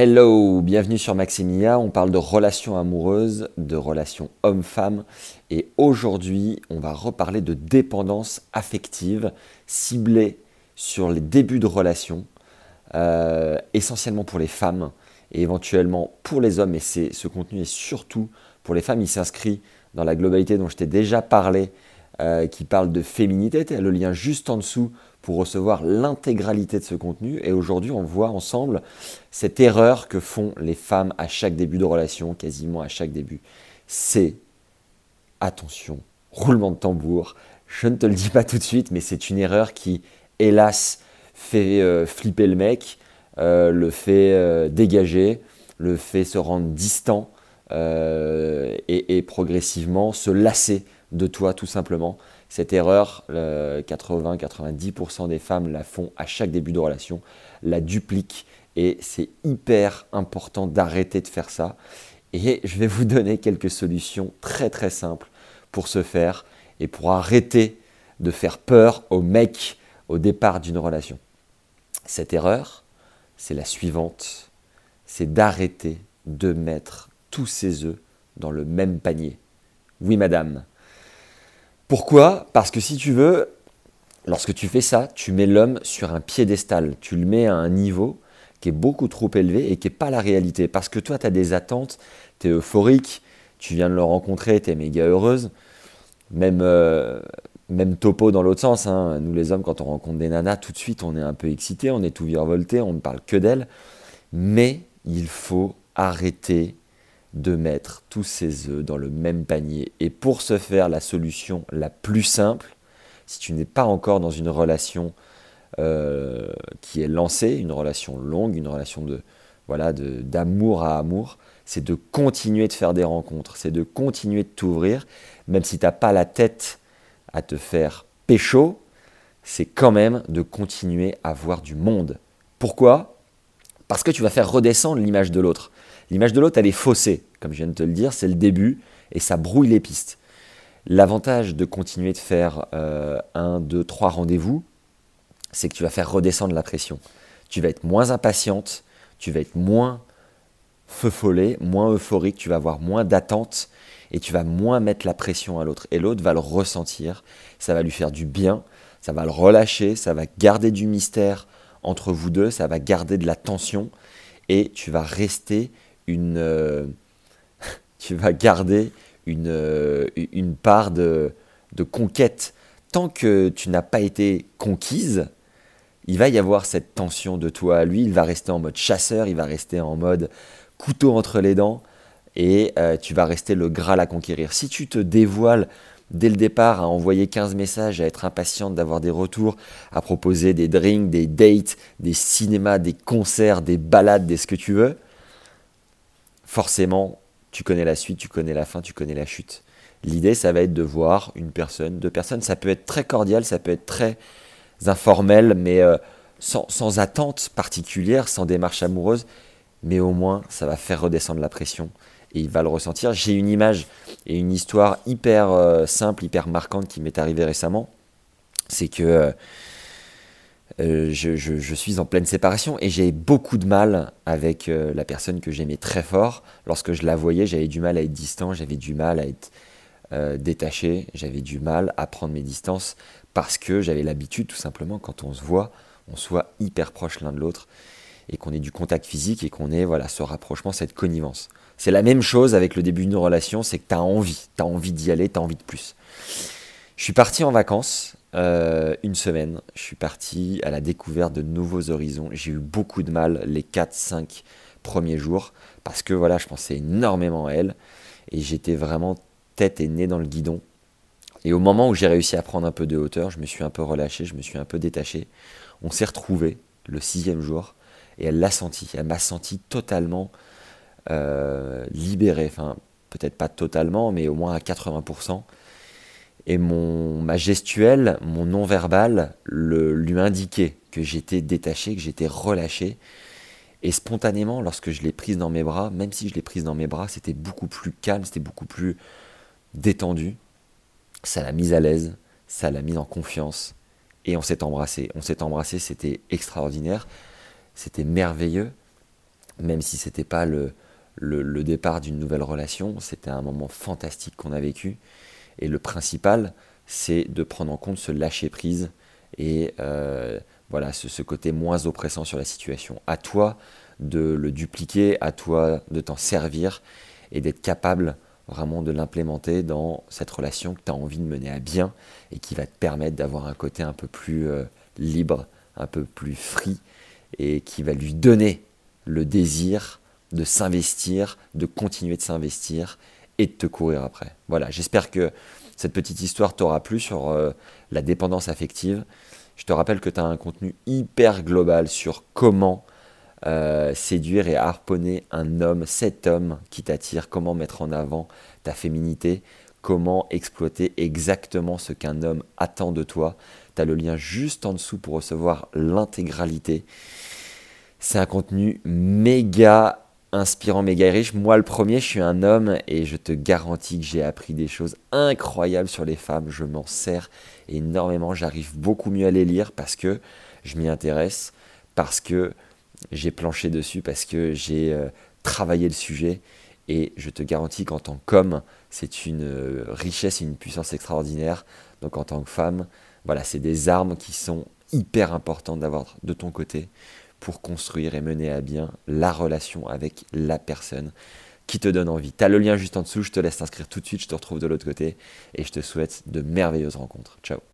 Hello, bienvenue sur Maximia. On parle de relations amoureuses, de relations homme-femme. Et aujourd'hui, on va reparler de dépendance affective ciblée sur les débuts de relations, euh, essentiellement pour les femmes et éventuellement pour les hommes. Et ce contenu est surtout pour les femmes. Il s'inscrit dans la globalité dont je t'ai déjà parlé, euh, qui parle de féminité. Tu as le lien juste en dessous pour recevoir l'intégralité de ce contenu. Et aujourd'hui, on voit ensemble cette erreur que font les femmes à chaque début de relation, quasiment à chaque début. C'est, attention, roulement de tambour, je ne te le dis pas tout de suite, mais c'est une erreur qui, hélas, fait euh, flipper le mec, euh, le fait dégager, le fait se rendre distant et, progressivement se lasser de toi tout simplement. Cette erreur, 80-90% des femmes la font à chaque début de relation, la dupliquent et c'est hyper important d'arrêter de faire ça. Et je vais vous donner quelques solutions très très simples pour ce faire et pour arrêter de faire peur aux mecs au départ d'une relation. Cette erreur, c'est la suivante, c'est d'arrêter de mettre tous ses œufs dans le même panier. Oui madame, pourquoi? Parce que si tu veux, lorsque tu fais ça, tu mets l'homme sur un piédestal, tu le mets à un niveau qui est beaucoup trop élevé et qui n'est pas la réalité. Parce que toi, tu as des attentes, tu es euphorique, tu viens de le rencontrer, tu es méga heureuse. Même, euh, même topo dans l'autre sens. Hein. Nous, les hommes, quand on rencontre des nanas, tout de suite, on est un peu excité, on est tout virevolté, on ne parle que d'elles. Mais il faut arrêter de mettre tous ses œufs dans le même panier. Et pour ce faire, la solution la plus simple, si tu n'es pas encore dans une relation euh, qui est lancée, une relation longue, une relation de voilà d'amour à amour, c'est de continuer de faire des rencontres, c'est de continuer de t'ouvrir, même si tu n'as pas la tête à te faire pécho, c'est quand même de continuer à voir du monde. Pourquoi? Parce que tu vas faire redescendre l'image de l'autre. L'image de l'autre, elle est faussée, comme je viens de te le dire, c'est le début et ça brouille les pistes. L'avantage de continuer de faire euh, un, deux, trois rendez-vous, c'est que tu vas faire redescendre la pression. Tu vas être moins impatiente, tu vas être moins feu follet, moins euphorique, tu vas avoir moins d'attente et tu vas moins mettre la pression à l'autre. Et l'autre va le ressentir, ça va lui faire du bien, ça va le relâcher, ça va garder du mystère entre vous deux, ça va garder de la tension et tu vas rester une, euh, tu vas garder une, euh, une part de, de conquête. Tant que tu n'as pas été conquise, il va y avoir cette tension de toi à lui, il va rester en mode chasseur, il va rester en mode couteau entre les dents, et euh, tu vas rester le Graal à conquérir. Si tu te dévoiles dès le départ à envoyer 15 messages, à être impatiente d'avoir des retours, à proposer des drinks, des dates, des cinémas, des concerts, des balades, des ce que tu veux, forcément, tu connais la suite, tu connais la fin, tu connais la chute. L'idée, ça va être de voir une personne, deux personnes. Ça peut être très cordial, ça peut être très informel, mais euh, sans, attente particulière, sans démarche amoureuse. Mais au moins, ça va faire redescendre la pression et il va le ressentir. J'ai une image et une histoire hyper euh, simple, hyper marquante qui m'est arrivée récemment. C'est que euh, je, suis en pleine séparation et j'ai beaucoup de mal avec euh, la personne que j'aimais très fort. Lorsque je la voyais, j'avais du mal à être distant, j'avais du mal à être euh, détaché, j'avais du mal à prendre mes distances parce que j'avais l'habitude tout simplement quand on se voit, on soit hyper proche l'un de l'autre et qu'on ait du contact physique et qu'on ait voilà, ce rapprochement, cette connivence. C'est la même chose avec le début d'une relation, c'est que tu as envie, tu as envie d'y aller, tu as envie de plus. Je suis parti en vacances euh, une semaine. Je suis parti à la découverte de nouveaux horizons. J'ai eu beaucoup de mal les 4-5 premiers jours parce que voilà, je pensais énormément à elle et j'étais vraiment tête et nez dans le guidon. Et au moment où j'ai réussi à prendre un peu de hauteur, je me suis un peu relâché, je me suis un peu détaché. On s'est retrouvé le sixième jour et elle l'a senti. Elle m'a senti totalement euh, libéré. Enfin, peut-être pas totalement, mais au moins à 80%. Et mon, ma gestuelle, mon non-verbal, lui indiquait que j'étais détaché, que j'étais relâché. Et spontanément, lorsque je l'ai prise dans mes bras, même si je l'ai prise dans mes bras, c'était beaucoup plus calme, c'était beaucoup plus détendu. Ça l'a mise à l'aise, ça l'a mise en confiance. Et on s'est embrassé. On s'est embrassé, c'était extraordinaire, c'était merveilleux. même si c'était pas le, le, départ d'une nouvelle relation, c'était un moment fantastique qu'on a vécu. Et le principal, c'est de prendre en compte ce lâcher prise et euh, voilà ce, côté moins oppressant sur la situation. À toi de le dupliquer, à toi de t'en servir et d'être capable vraiment de l'implémenter dans cette relation que tu as envie de mener à bien et qui va te permettre d'avoir un côté un peu plus euh, libre, un peu plus free et qui va lui donner le désir de s'investir, de continuer de s'investir et de te courir après. Voilà, j'espère que cette petite histoire t'aura plu sur euh, la dépendance affective. Je te rappelle que tu as un contenu hyper global sur comment euh, séduire et harponner un homme, cet homme qui t'attire, comment mettre en avant ta féminité, comment exploiter exactement ce qu'un homme attend de toi. Tu as le lien juste en dessous pour recevoir l'intégralité. C'est un contenu méga inspirant, méga riche. Moi, le premier, je suis un homme et je te garantis que j'ai appris des choses incroyables sur les femmes. Je m'en sers énormément. J'arrive beaucoup mieux à les lire parce que je m'y intéresse, parce que j'ai planché dessus, parce que j'ai euh, travaillé le sujet. Et je te garantis qu'en tant qu'homme, c'est une euh, richesse et une puissance extraordinaire. Donc en tant que femme, voilà, c'est des armes qui sont hyper importantes d'avoir de ton côté pour construire et mener à bien la relation avec la personne qui te donne envie. Tu as le lien juste en dessous, je te laisse t'inscrire tout de suite, je te retrouve de l'autre côté et je te souhaite de merveilleuses rencontres. Ciao